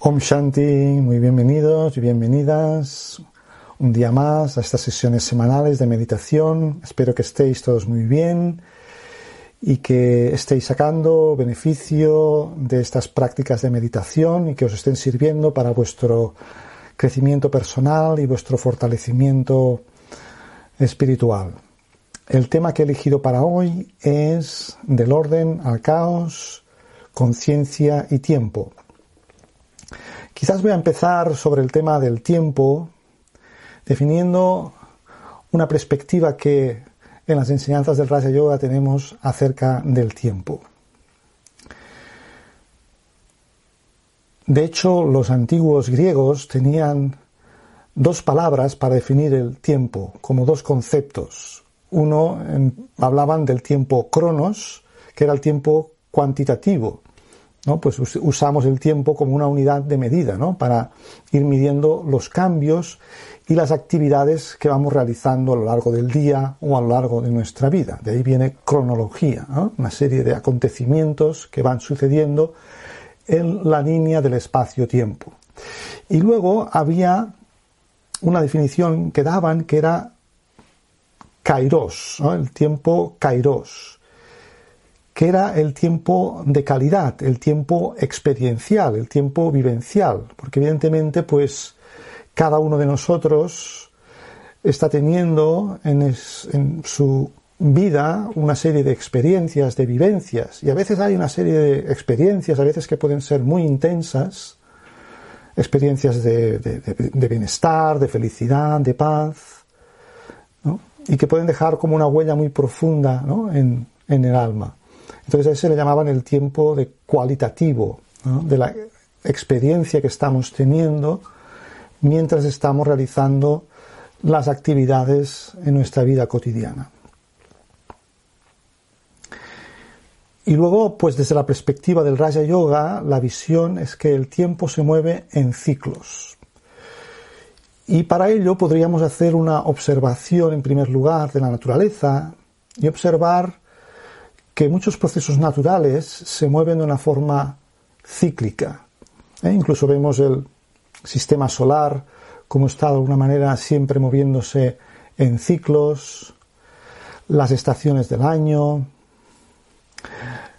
Om Shanti, muy bienvenidos y bienvenidas un día más a estas sesiones semanales de meditación. Espero que estéis todos muy bien y que estéis sacando beneficio de estas prácticas de meditación y que os estén sirviendo para vuestro crecimiento personal y vuestro fortalecimiento espiritual. El tema que he elegido para hoy es del orden al caos, conciencia y tiempo. Quizás voy a empezar sobre el tema del tiempo, definiendo una perspectiva que en las enseñanzas del Raja Yoga tenemos acerca del tiempo. De hecho, los antiguos griegos tenían dos palabras para definir el tiempo, como dos conceptos. Uno hablaban del tiempo cronos, que era el tiempo cuantitativo, pues usamos el tiempo como una unidad de medida, Para ir midiendo los cambios y las actividades que vamos realizando a lo largo del día o a lo largo de nuestra vida. De ahí viene cronología, una serie de acontecimientos que van sucediendo en la línea del espacio-tiempo. Y luego había una definición que daban que era kairos, el tiempo kairos que era el tiempo de calidad, el tiempo experiencial, el tiempo vivencial, porque evidentemente pues cada uno de nosotros está teniendo en, su vida una serie de experiencias, de vivencias, y a veces hay una serie de experiencias, a veces que pueden ser muy intensas, experiencias de, bienestar, de felicidad, de paz, y que pueden dejar como una huella muy profunda en el alma. Entonces a ese le llamaban el tiempo de cualitativo, de la experiencia que estamos teniendo mientras estamos realizando las actividades en nuestra vida cotidiana. Y luego, pues desde la perspectiva del Raja Yoga, la visión es que el tiempo se mueve en ciclos. Y para ello podríamos hacer una observación, en primer lugar, de la naturaleza y observar que muchos procesos naturales se mueven de una forma cíclica. ¿eh? Incluso vemos el sistema solar como está de alguna manera siempre moviéndose en ciclos, las estaciones del año,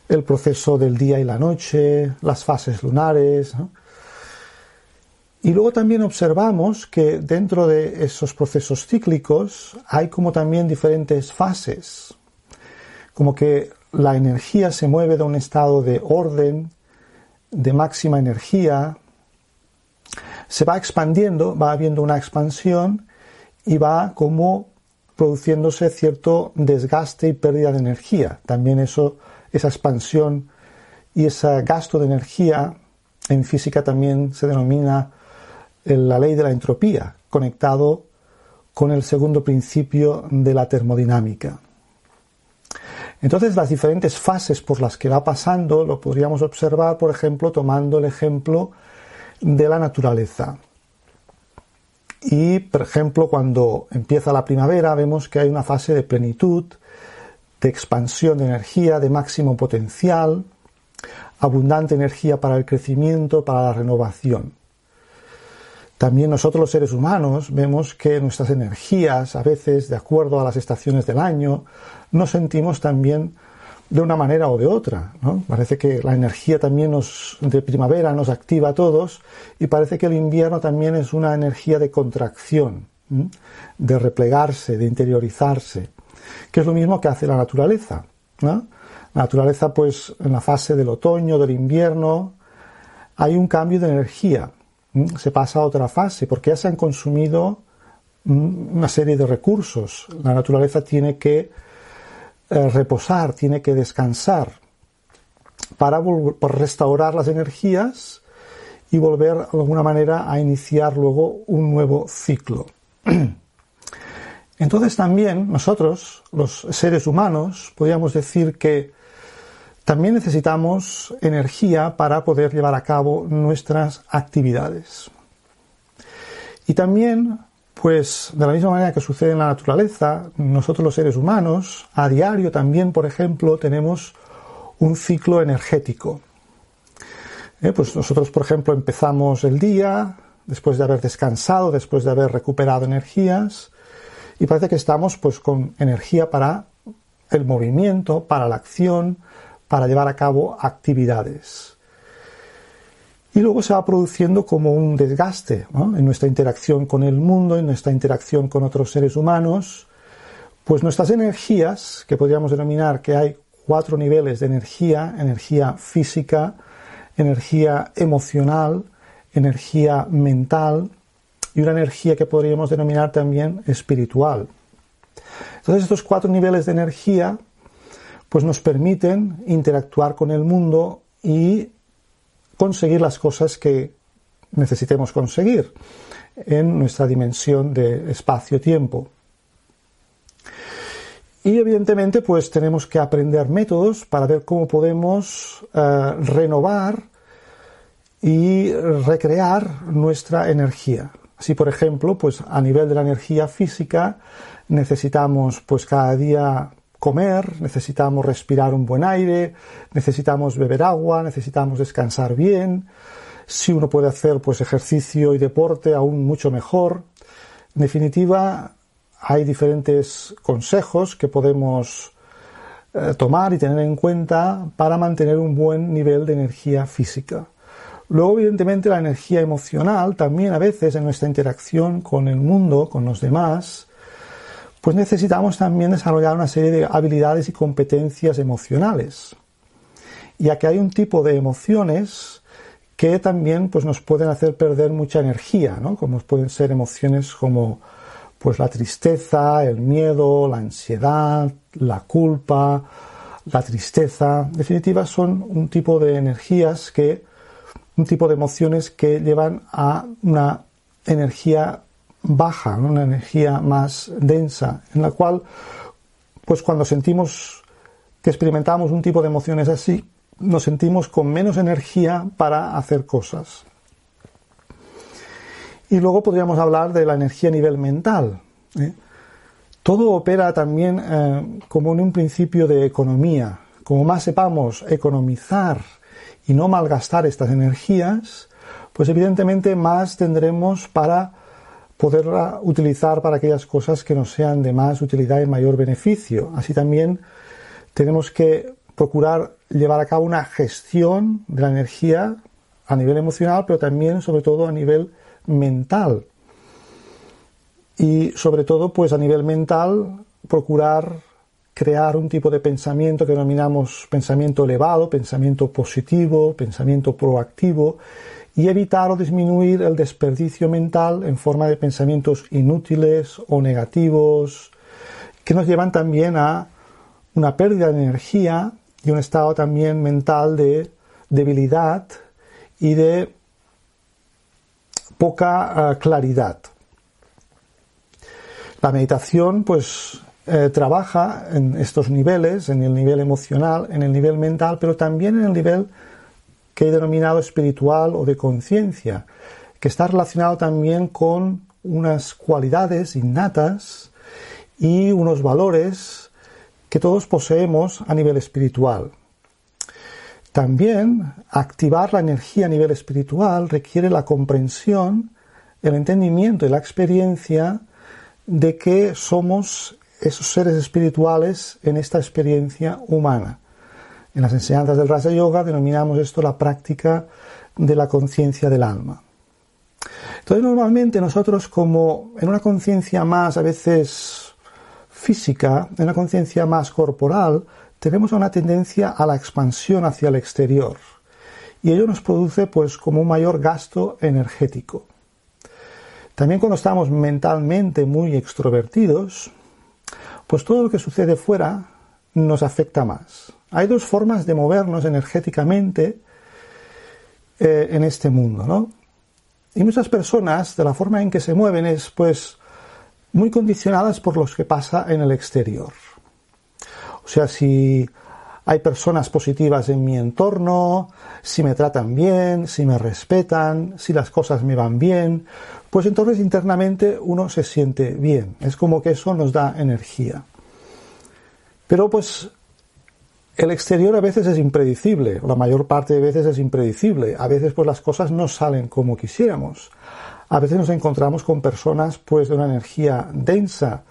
el proceso del día y la noche, las fases lunares. Y luego también observamos que dentro de esos procesos cíclicos hay como también diferentes fases, como que la energía se mueve de un estado de orden, de máxima energía, se va expandiendo, va habiendo una expansión y va como produciéndose cierto desgaste y pérdida de energía. También eso, esa expansión y ese gasto de energía en física también se denomina la ley de la entropía, conectado con el segundo principio de la termodinámica. Entonces las diferentes fases por las que va pasando lo podríamos observar, por ejemplo, tomando el ejemplo de la naturaleza. Y, por ejemplo, cuando empieza la primavera vemos que hay una fase de plenitud, de expansión de energía, de máximo potencial, abundante energía para el crecimiento, para la renovación. También nosotros los seres humanos vemos que nuestras energías, a veces de acuerdo a las estaciones del año, nos sentimos también de una manera o de otra. Parece que la energía también nos, de primavera nos activa a todos y parece que el invierno también es una energía de contracción, de replegarse, de interiorizarse, que es lo mismo que hace la naturaleza. La naturaleza, pues, en la fase del otoño, del invierno, hay un cambio de energía se pasa a otra fase, porque ya se han consumido una serie de recursos. La naturaleza tiene que eh, reposar, tiene que descansar. para, para restaurar las energías y volver de alguna manera a iniciar luego un nuevo ciclo. Entonces también nosotros, los seres humanos, podríamos decir que también necesitamos energía para poder llevar a cabo nuestras actividades. Y también, pues de la misma manera que sucede en la naturaleza, nosotros los seres humanos, a diario también, por ejemplo, tenemos un ciclo energético. Eh, pues nosotros, por ejemplo, empezamos el día después de haber descansado, después de haber recuperado energías, y parece que estamos pues con energía para el movimiento, para la acción, para llevar a cabo actividades. Y luego se va produciendo como un desgaste en nuestra interacción con el mundo, en nuestra interacción con otros seres humanos, pues nuestras energías, que podríamos denominar que hay cuatro niveles de energía, energía física, energía emocional, energía mental y una energía que podríamos denominar también espiritual. Entonces estos cuatro niveles de energía pues nos permiten interactuar con el mundo y conseguir las cosas que necesitemos conseguir en nuestra dimensión de espacio-tiempo. Y evidentemente pues tenemos que aprender métodos para ver cómo podemos eh, renovar y recrear nuestra energía. Así, por ejemplo, pues a nivel de la energía física necesitamos pues cada día comer, necesitamos respirar un buen aire, necesitamos beber agua, necesitamos descansar bien. Si uno puede hacer pues ejercicio y deporte, aún mucho mejor. En definitiva, hay diferentes consejos que podemos eh, tomar y tener en cuenta para mantener un buen nivel de energía física. Luego, evidentemente, la energía emocional también a veces en nuestra interacción con el mundo, con los demás, pues necesitamos también desarrollar una serie de habilidades y competencias emocionales, ya que hay un tipo de emociones que también pues, nos pueden hacer perder mucha energía, ¿no? como pueden ser emociones como pues, la tristeza, el miedo, la ansiedad, la culpa, la tristeza. En definitiva, son un tipo de energías que, un tipo de emociones que llevan a una energía baja, una energía más densa, en la cual, pues cuando sentimos que experimentamos un tipo de emociones así, nos sentimos con menos energía para hacer cosas. Y luego podríamos hablar de la energía a nivel mental. ¿eh? Todo opera también eh, como en un principio de economía. Como más sepamos economizar y no malgastar estas energías, pues evidentemente más tendremos para poderla utilizar para aquellas cosas que nos sean de más utilidad y mayor beneficio. Así también tenemos que procurar llevar a cabo una gestión de la energía a nivel emocional, pero también, sobre todo, a nivel mental. Y sobre todo, pues a nivel mental, procurar crear un tipo de pensamiento que denominamos pensamiento elevado, pensamiento positivo, pensamiento proactivo, y evitar o disminuir el desperdicio mental en forma de pensamientos inútiles o negativos que nos llevan también a una pérdida de energía y un estado también mental de debilidad y de poca eh, claridad. La meditación pues eh, trabaja en estos niveles, en el nivel emocional, en el nivel mental, pero también en el nivel que he denominado espiritual o de conciencia, que está relacionado también con unas cualidades innatas y unos valores que todos poseemos a nivel espiritual. También activar la energía a nivel espiritual requiere la comprensión, el entendimiento y la experiencia de que somos esos seres espirituales en esta experiencia humana. En las enseñanzas del Raja Yoga denominamos esto la práctica de la conciencia del alma. Entonces normalmente nosotros como en una conciencia más a veces física, en una conciencia más corporal, tenemos una tendencia a la expansión hacia el exterior y ello nos produce pues como un mayor gasto energético. También cuando estamos mentalmente muy extrovertidos, pues todo lo que sucede fuera nos afecta más. Hay dos formas de movernos energéticamente eh, en este mundo, ¿no? Y muchas personas, de la forma en que se mueven, es pues muy condicionadas por lo que pasa en el exterior. O sea, si hay personas positivas en mi entorno, si me tratan bien, si me respetan, si las cosas me van bien, pues entonces internamente uno se siente bien. Es como que eso nos da energía. Pero pues el exterior a veces es impredecible, la mayor parte de veces es impredecible. A veces pues las cosas no salen como quisiéramos. A veces nos encontramos con personas pues de una energía densa.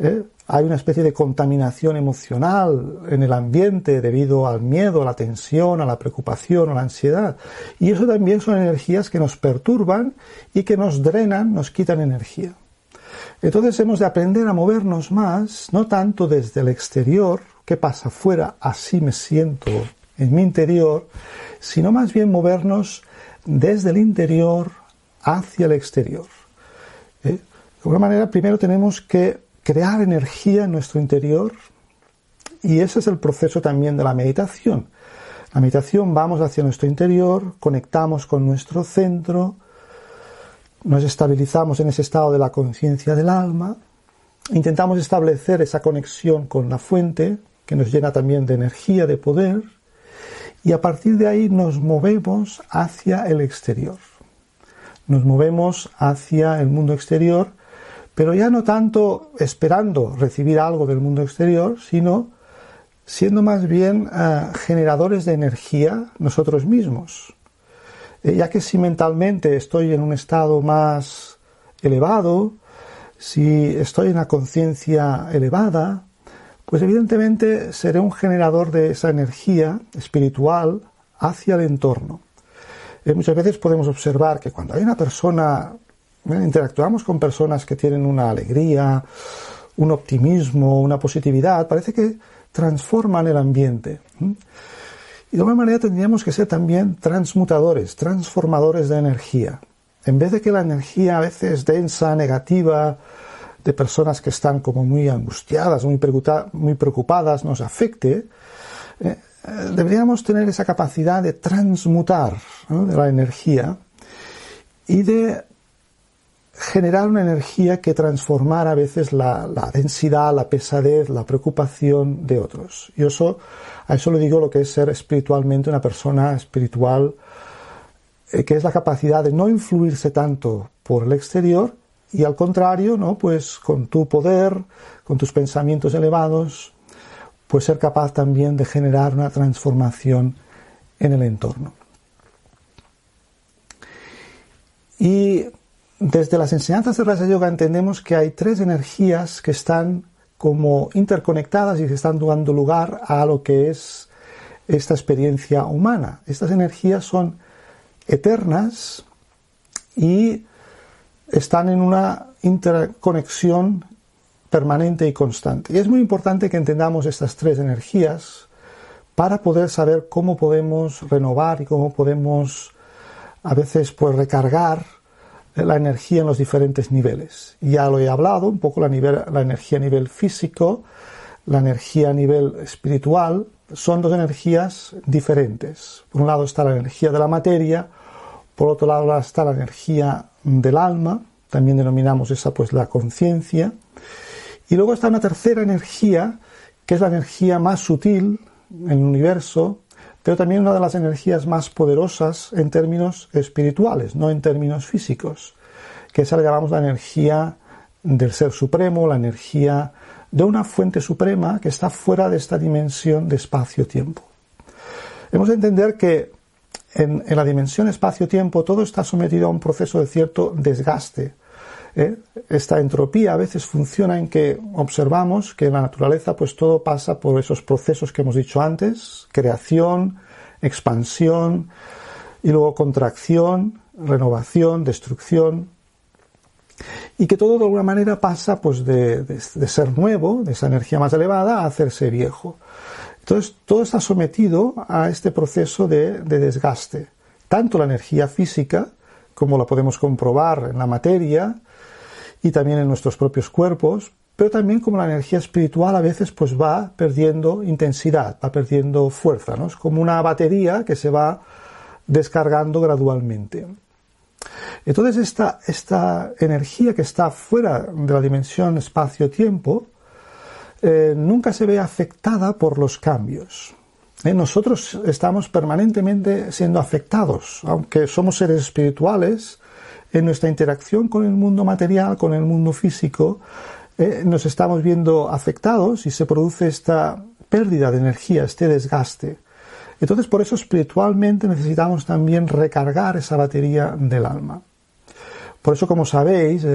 ¿eh? Hay una especie de contaminación emocional en el ambiente debido al miedo, a la tensión, a la preocupación, a la ansiedad. Y eso también son energías que nos perturban y que nos drenan, nos quitan energía. Entonces hemos de aprender a movernos más, no tanto desde el exterior, qué pasa afuera, así me siento en mi interior, sino más bien movernos desde el interior hacia el exterior. ¿Eh? De alguna manera, primero tenemos que crear energía en nuestro interior y ese es el proceso también de la meditación. La meditación vamos hacia nuestro interior, conectamos con nuestro centro, nos estabilizamos en ese estado de la conciencia del alma, intentamos establecer esa conexión con la fuente, que nos llena también de energía, de poder, y a partir de ahí nos movemos hacia el exterior nos movemos hacia el mundo exterior, pero ya no tanto esperando recibir algo del mundo exterior, sino siendo más bien eh, generadores de energía nosotros mismos. Eh, ya que si mentalmente estoy en un estado más elevado, si estoy en una conciencia elevada, pues evidentemente seré un generador de esa energía espiritual hacia el entorno. Eh, muchas veces podemos observar que cuando hay una persona, eh, interactuamos con personas que tienen una alegría, un optimismo, una positividad, parece que transforman el ambiente. Y de alguna manera tendríamos que ser también transmutadores, transformadores de energía. En vez de que la energía a veces densa, negativa, de personas que están como muy angustiadas, muy, preocupadas, nos afecte, eh, eh, deberíamos tener esa capacidad de transmutar la energía y de generar una energía que transformara a veces la, densidad, la pesadez, la preocupación de otros. Y eso, a eso le digo lo que es ser espiritualmente una persona espiritual, eh, que es la capacidad de no influirse tanto por el exterior y al contrario, ¿no? Pues con tu poder, con tus pensamientos elevados, pues ser capaz también de generar una transformación en el entorno. Y desde las enseñanzas de Raja Yoga entendemos que hay tres energías que están como interconectadas y que están dando lugar a lo que es esta experiencia humana. Estas energías son eternas y están en una interconexión permanente y constante. Y es muy importante que entendamos estas tres energías para poder saber cómo podemos renovar y cómo podemos a veces pues recargar la energía en los diferentes niveles. Ya lo he hablado, un poco la, energía a nivel físico, la energía a nivel espiritual, son dos energías diferentes. Por un lado está la energía de la materia, por otro lado está la energía del alma, también denominamos esa pues la conciencia, y luego está una tercera energía, que es la energía más sutil en el universo, pero también una de las energías más poderosas en términos espirituales, no en términos físicos, que esa la llamamos la energía del Ser Supremo, la energía de una fuente suprema que está fuera de esta dimensión de espacio-tiempo. Hemos de entender que en, en la dimensión espacio-tiempo todo está sometido a un proceso de cierto desgaste, ¿eh? Esta entropía a veces funciona en que observamos que en la naturaleza pues todo pasa por esos procesos que hemos dicho antes, creación, expansión y luego contracción, renovación, destrucción, y que todo de alguna manera pasa pues de, ser nuevo, de esa energía más elevada, a hacerse viejo. Entonces todo está sometido a este proceso de desgaste. Tanto la energía física, como la podemos comprobar en la materia, y también en nuestros propios cuerpos, pero también como la energía espiritual a veces pues va perdiendo intensidad, va perdiendo fuerza, ¿no? Es como una batería que se va descargando gradualmente. Entonces esta, esta energía que está fuera de la dimensión espacio-tiempo eh, nunca se ve afectada por los cambios. Eh, nosotros estamos permanentemente siendo afectados, aunque somos seres espirituales, en nuestra interacción con el mundo material, con el mundo físico, eh, nos estamos viendo afectados y se produce esta pérdida de energía, este desgaste. Entonces, por eso espiritualmente necesitamos también recargar esa batería del alma. Por eso, como sabéis,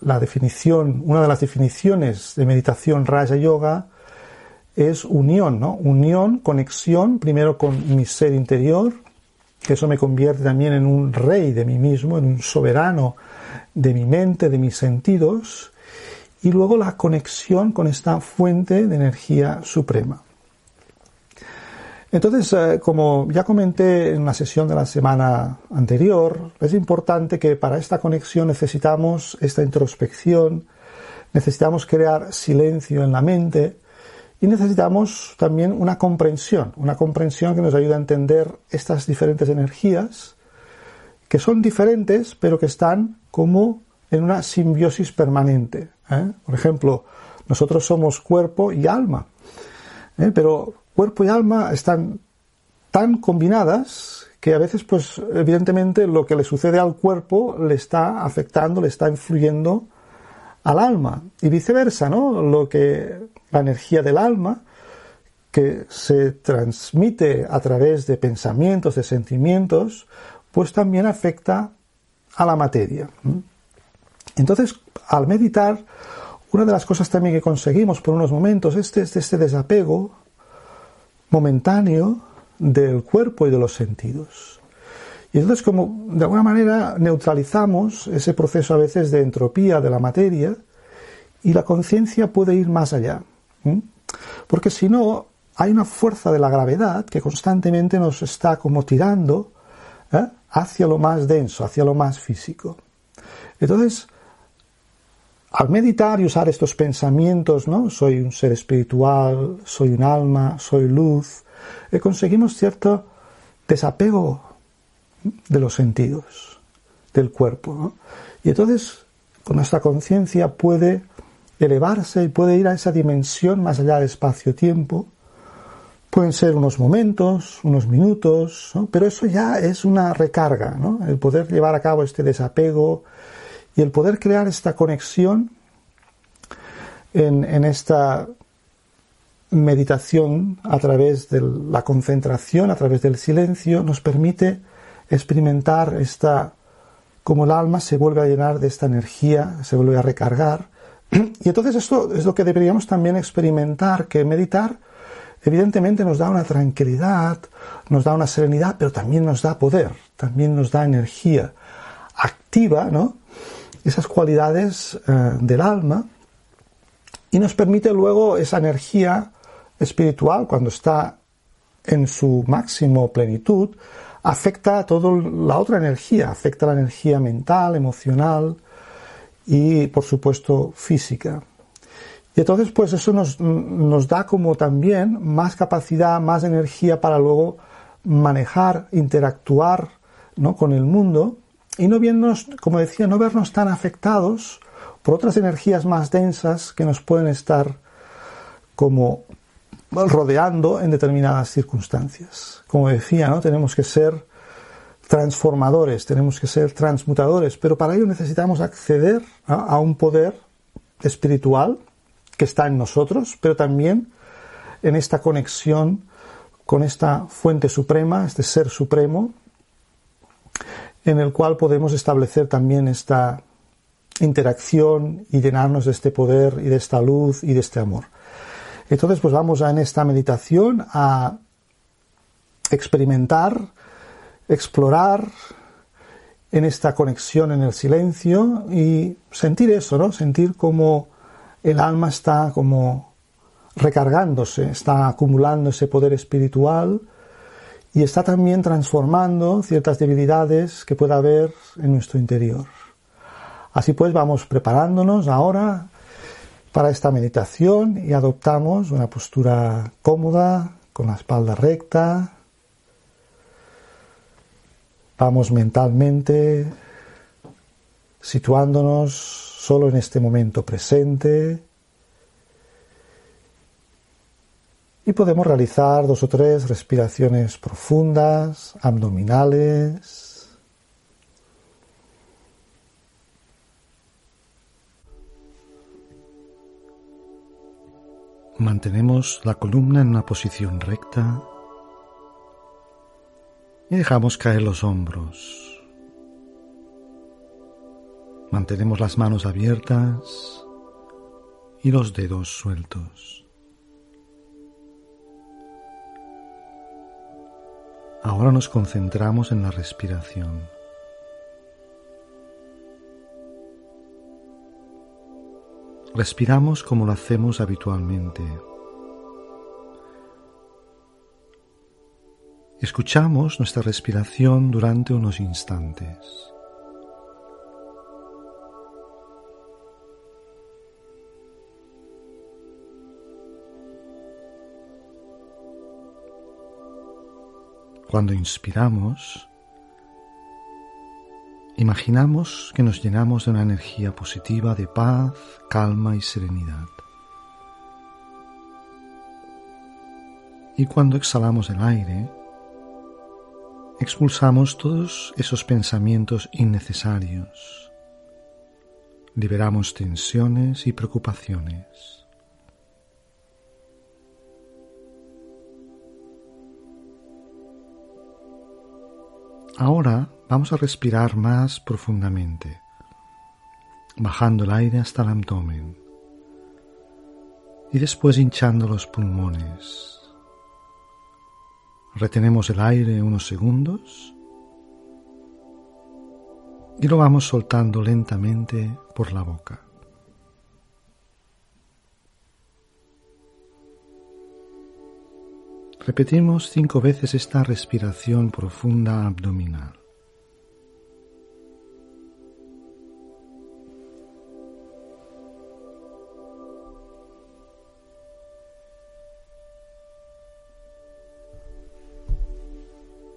la definición, una de las definiciones de meditación Raya Yoga es unión, ¿no? Unión, conexión, primero con mi ser interior, que eso me convierte también en un rey de mí mismo, en un soberano de mi mente, de mis sentidos, y luego la conexión con esta fuente de energía suprema. Entonces, eh, como ya comenté en la sesión de la semana anterior, es importante que para esta conexión necesitamos esta introspección, necesitamos crear silencio en la mente y necesitamos también una comprensión, una comprensión que nos ayude a entender estas diferentes energías que son diferentes pero que están como en una simbiosis permanente. ¿eh? Por ejemplo, nosotros somos cuerpo y alma, ¿eh? pero cuerpo y alma están tan combinadas que a veces, pues, evidentemente, lo que le sucede al cuerpo le está afectando, le está influyendo al alma. Y viceversa, ¿no? Lo que, la energía del alma, que se transmite a través de pensamientos, de sentimientos, pues también afecta a la materia. Entonces, al meditar, una de las cosas también que conseguimos por unos momentos es este, este desapego momentáneo del cuerpo y de los sentidos. Y entonces, como de alguna manera neutralizamos ese proceso a veces de entropía de la materia y la conciencia puede ir más allá. Porque si no, hay una fuerza de la gravedad que constantemente nos está como tirando ¿eh? hacia lo más denso, hacia lo más físico. Entonces, al meditar y usar estos pensamientos, ¿no? Soy un ser espiritual, soy un alma, soy luz, eh, conseguimos cierto desapego de los sentidos, del cuerpo. Y entonces, con nuestra conciencia puede elevarse y puede ir a esa dimensión más allá del espacio-tiempo. Pueden ser unos momentos, unos minutos, pero eso ya es una recarga, ¿no? El poder llevar a cabo este desapego, y el poder crear esta conexión en, esta meditación a través de la concentración, a través del silencio, nos permite experimentar esta, como el alma se vuelve a llenar de esta energía, se vuelve a recargar. Y entonces esto es lo que deberíamos también experimentar, que meditar evidentemente nos da una tranquilidad, nos da una serenidad, pero también nos da poder, también nos da energía activa, ¿no? esas cualidades eh, del alma y nos permite luego esa energía espiritual cuando está en su máximo plenitud, afecta a toda la otra energía, afecta a la energía mental, emocional y por supuesto física. Y entonces pues eso nos, nos da como también más capacidad, más energía para luego manejar, interactuar ¿no? con el mundo y no vernos, como decía, no vernos tan afectados por otras energías más densas que nos pueden estar como rodeando en determinadas circunstancias. Como decía, ¿no? tenemos que ser transformadores, tenemos que ser transmutadores, pero para ello necesitamos acceder a un poder espiritual que está en nosotros, pero también en esta conexión con esta fuente suprema, este ser supremo, en el cual podemos establecer también esta interacción y llenarnos de este poder y de esta luz y de este amor. Entonces, pues vamos a en esta meditación a experimentar, explorar en esta conexión en el silencio y sentir eso, ¿no? Sentir como el alma está como recargándose, está acumulando ese poder espiritual y está también transformando ciertas debilidades que pueda haber en nuestro interior. Así pues vamos preparándonos ahora para esta meditación y adoptamos una postura cómoda, con la espalda recta. Vamos mentalmente situándonos solo en este momento presente y podemos realizar dos o tres respiraciones profundas, abdominales. Mantenemos la columna en una posición recta y dejamos caer los hombros. Mantenemos las manos abiertas y los dedos sueltos. Ahora nos concentramos en la respiración. Respiramos como lo hacemos habitualmente. Escuchamos nuestra respiración durante unos instantes. Cuando inspiramos, imaginamos que nos llenamos de una energía positiva de paz, calma y serenidad. Y cuando exhalamos el aire, expulsamos todos esos pensamientos innecesarios. Liberamos tensiones y preocupaciones. Ahora vamos a respirar más profundamente, bajando el aire hasta el abdomen y después hinchando los pulmones. Retenemos el aire unos segundos y lo vamos soltando lentamente por la boca. Repetimos cinco veces esta respiración profunda abdominal.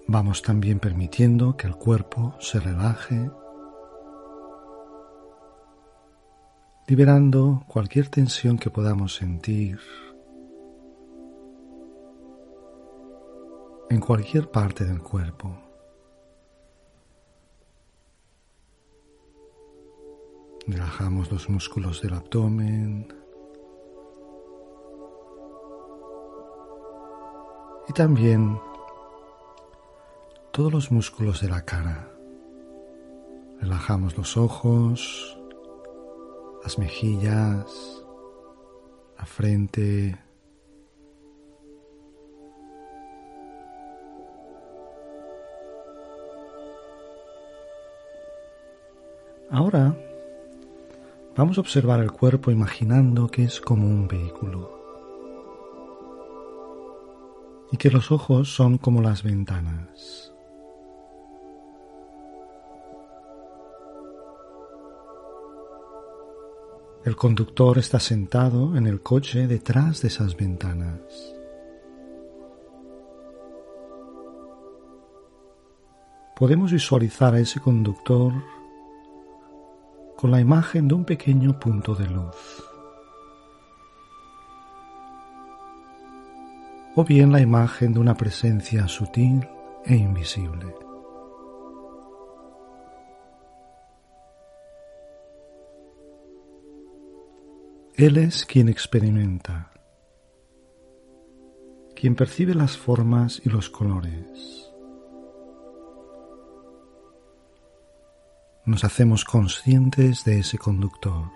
Vamos también permitiendo que el cuerpo se relaje, liberando cualquier tensión que podamos sentir en cualquier parte del cuerpo. Relajamos los músculos del abdomen y también todos los músculos de la cara. Relajamos los ojos, las mejillas, la frente, Ahora vamos a observar el cuerpo imaginando que es como un vehículo y que los ojos son como las ventanas. El conductor está sentado en el coche detrás de esas ventanas. Podemos visualizar a ese conductor con la imagen de un pequeño punto de luz. O bien la imagen de una presencia sutil e invisible. Él es quien experimenta, quien percibe las formas y los colores. nos hacemos conscientes de ese conductor.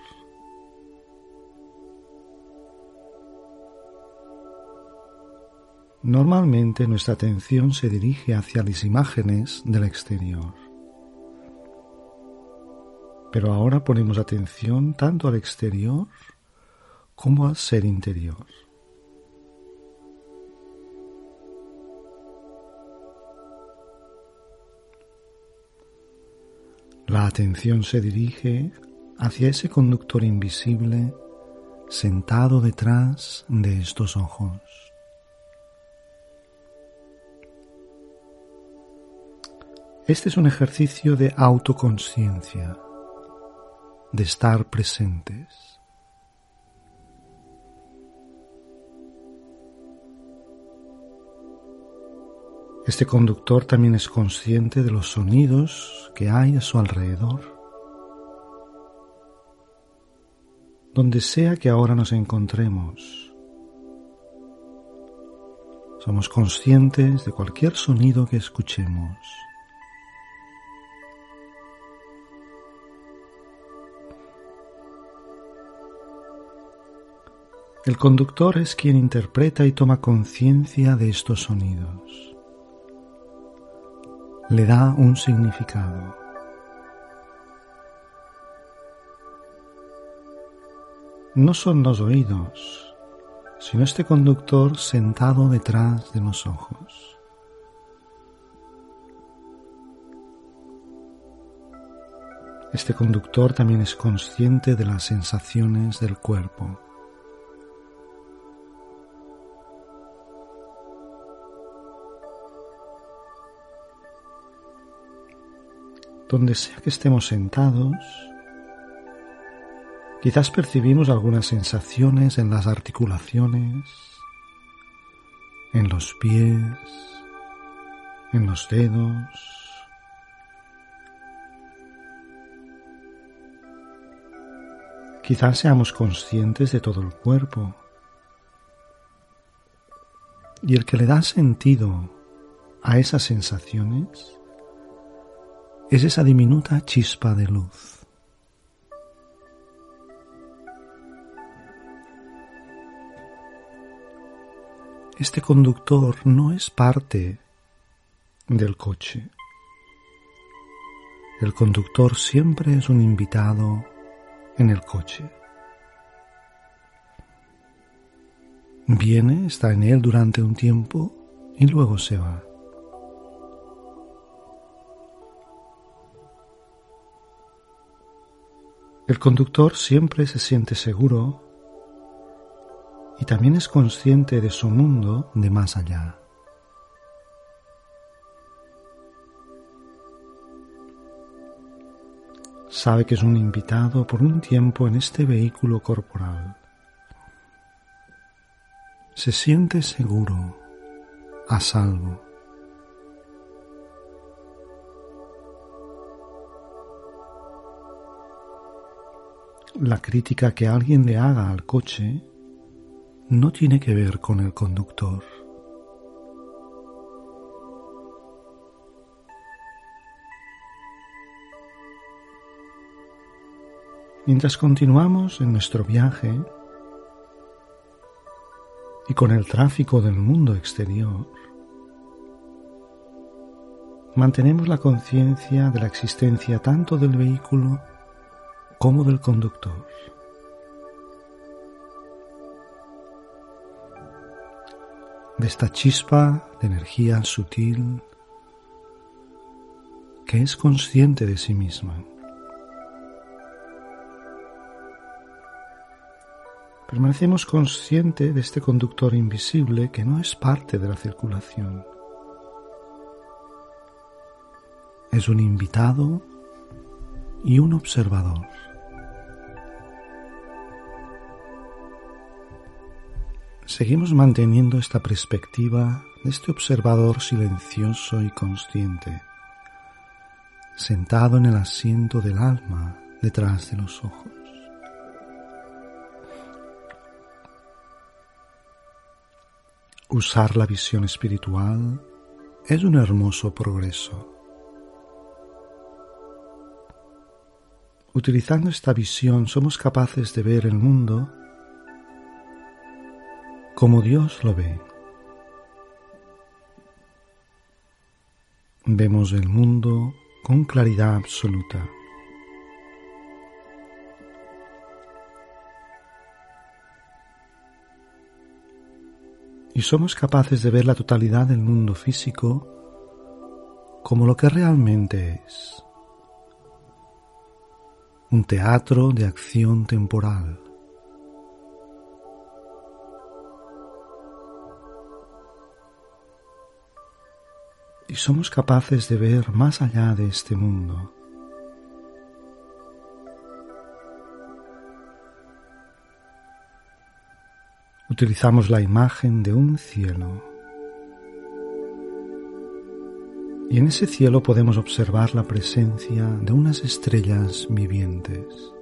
Normalmente nuestra atención se dirige hacia las imágenes del exterior. Pero ahora ponemos atención tanto al exterior como al ser interior. La atención se dirige hacia ese conductor invisible sentado detrás de estos ojos. Este es un ejercicio de autoconciencia, de estar presentes. Este conductor también es consciente de los sonidos que hay a su alrededor. Donde sea que ahora nos encontremos, somos conscientes de cualquier sonido que escuchemos. El conductor es quien interpreta y toma conciencia de estos sonidos. Le da un significado. No son los oídos, sino este conductor sentado detrás de los ojos. Este conductor también es consciente de las sensaciones del cuerpo. Donde sea que estemos sentados, quizás percibimos algunas sensaciones en las articulaciones, en los pies, en los dedos. Quizás seamos conscientes de todo el cuerpo. Y el que le da sentido a esas sensaciones es esa diminuta chispa de luz. Este conductor no es parte del coche. El conductor siempre es un invitado en el coche. Viene, está en él durante un tiempo y luego se va. El conductor siempre se siente seguro y también es consciente de su mundo de más allá. Sabe que es un invitado por un tiempo en este vehículo corporal. Se siente seguro, a salvo. La crítica que alguien le haga al coche no tiene que ver con el conductor. Mientras continuamos en nuestro viaje y con el tráfico del mundo exterior, mantenemos la conciencia de la existencia tanto del vehículo como del conductor. De esta chispa de energía sutil que es consciente de sí misma. Permanecemos consciente de este conductor invisible que no es parte de la circulación. Es un invitado y un observador. Seguimos manteniendo esta perspectiva de este observador silencioso y consciente, sentado en el asiento del alma detrás de los ojos. Usar la visión espiritual es un hermoso progreso. Utilizando esta visión somos capaces de ver el mundo como Dios lo ve. Vemos el mundo con claridad absoluta. Y somos capaces de ver la totalidad del mundo físico como lo que realmente es. Un teatro de acción temporal y somos capaces de ver más allá de este mundo. Utilizamos la imagen de un cielo y en ese cielo podemos observar la presencia de unas estrellas vivientes.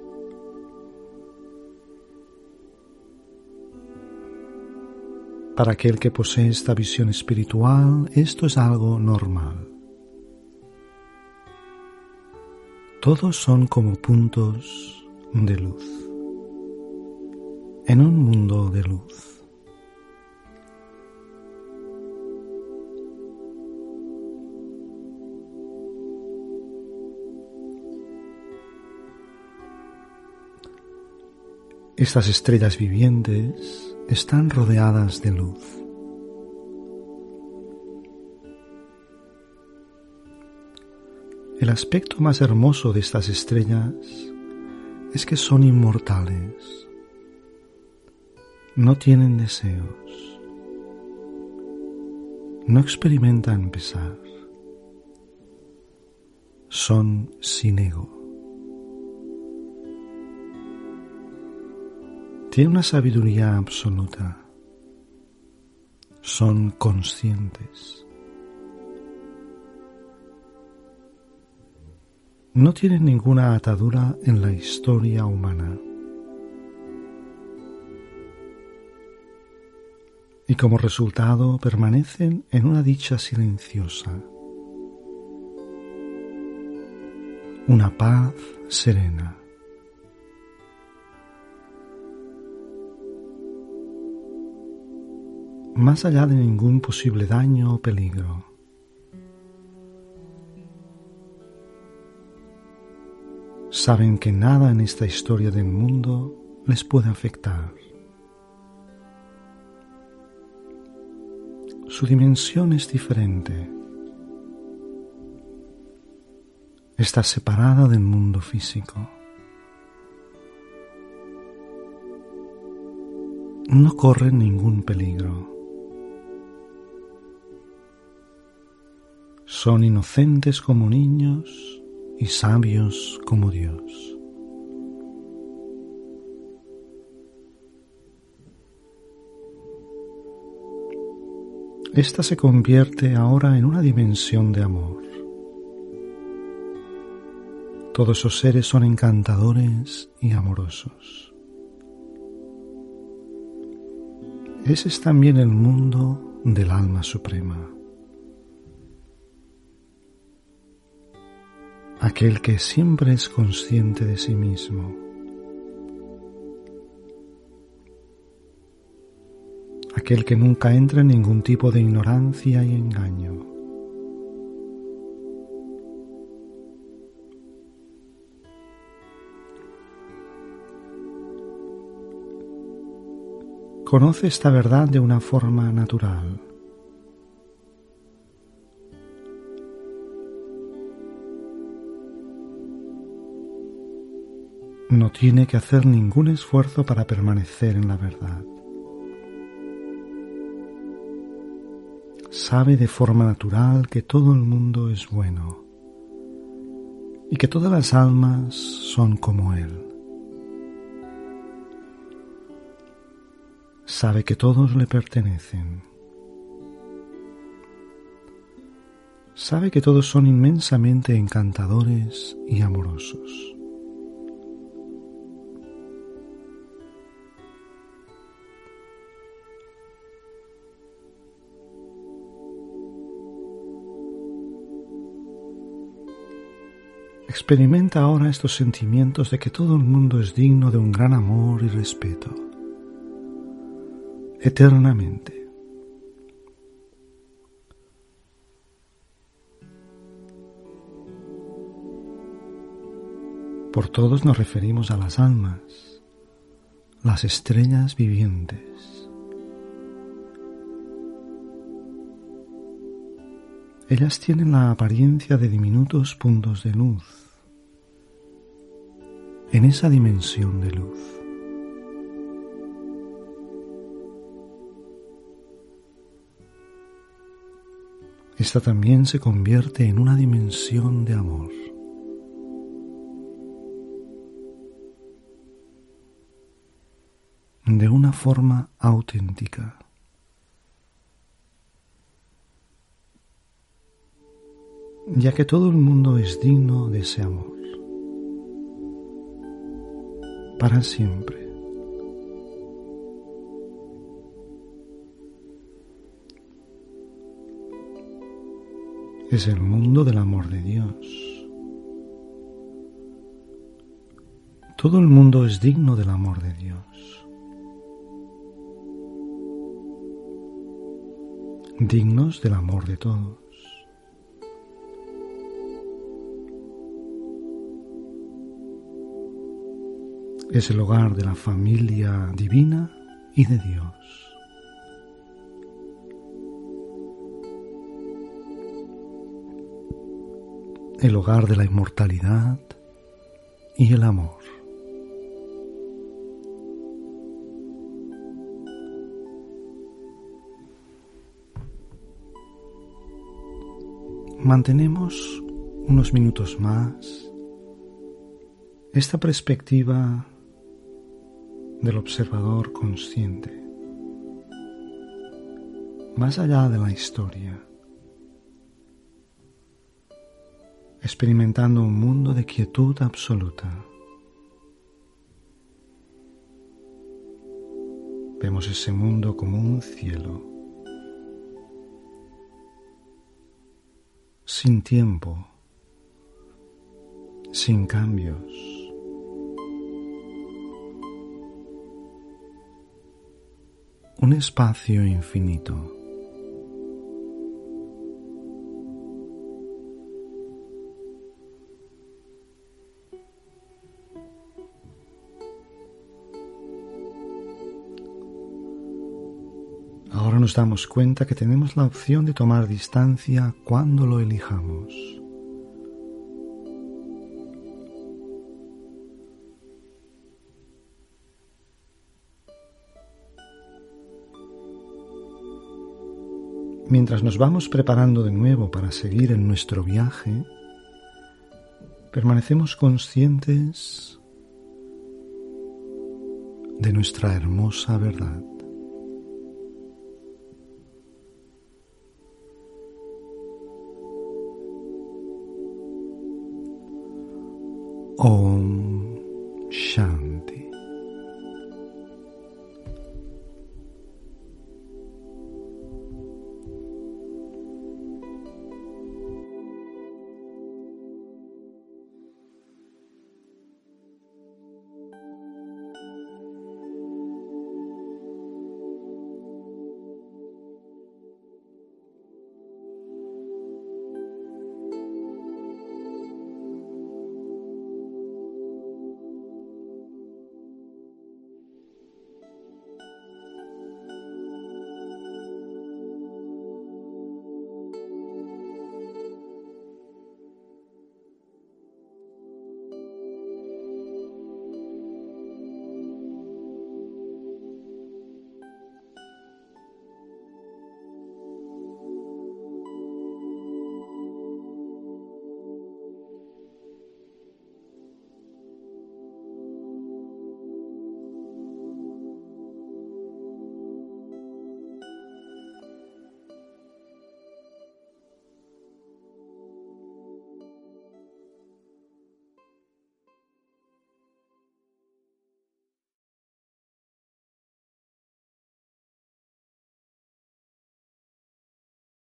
Para aquel que posee esta visión espiritual, esto es algo normal. Todos son como puntos de luz en un mundo de luz. Estas estrellas vivientes están rodeadas de luz. El aspecto más hermoso de estas estrellas es que son inmortales. No tienen deseos. No experimentan pesar. Son sin ego. Tienen una sabiduría absoluta. Son conscientes. No tienen ninguna atadura en la historia humana. Y como resultado permanecen en una dicha silenciosa, una paz serena. Más allá de ningún posible daño o peligro. Saben que nada en esta historia del mundo les puede afectar. Su dimensión es diferente. Está separada del mundo físico. No corren ningún peligro. Son inocentes como niños y sabios como Dios. Esta se convierte ahora en una dimensión de amor. Todos esos seres son encantadores y amorosos. Ese es también el mundo del alma suprema. Aquel que siempre es consciente de sí mismo, aquel que nunca entra en ningún tipo de ignorancia y engaño. Conoce esta verdad de una forma natural. No tiene que hacer ningún esfuerzo para permanecer en la verdad. Sabe de forma natural que todo el mundo es bueno y que todas las almas son como Él. Sabe que todos le pertenecen. Sabe que todos son inmensamente encantadores y amorosos. Experimenta ahora estos sentimientos de que todo el mundo es digno de un gran amor y respeto. Eternamente. Por todos nos referimos a las almas, las estrellas vivientes. Ellas tienen la apariencia de diminutos puntos de luz en esa dimensión de luz. esta también se convierte en una dimensión de amor. de una forma auténtica. ya que todo el mundo es digno de ese amor, para siempre. Es el mundo del amor de Dios. Todo el mundo es digno del amor de Dios. Dignos del amor de todos. Es el hogar de la familia divina y de Dios. El hogar de la inmortalidad y el amor. Mantenemos unos minutos más esta perspectiva del observador consciente, más allá de la historia, experimentando un mundo de quietud absoluta. Vemos ese mundo como un cielo, sin tiempo, sin cambios. Un espacio infinito. Ahora nos damos cuenta que tenemos la opción de tomar distancia cuando lo elijamos. Mientras nos vamos preparando de nuevo para seguir en nuestro viaje, permanecemos conscientes de nuestra hermosa verdad. Om.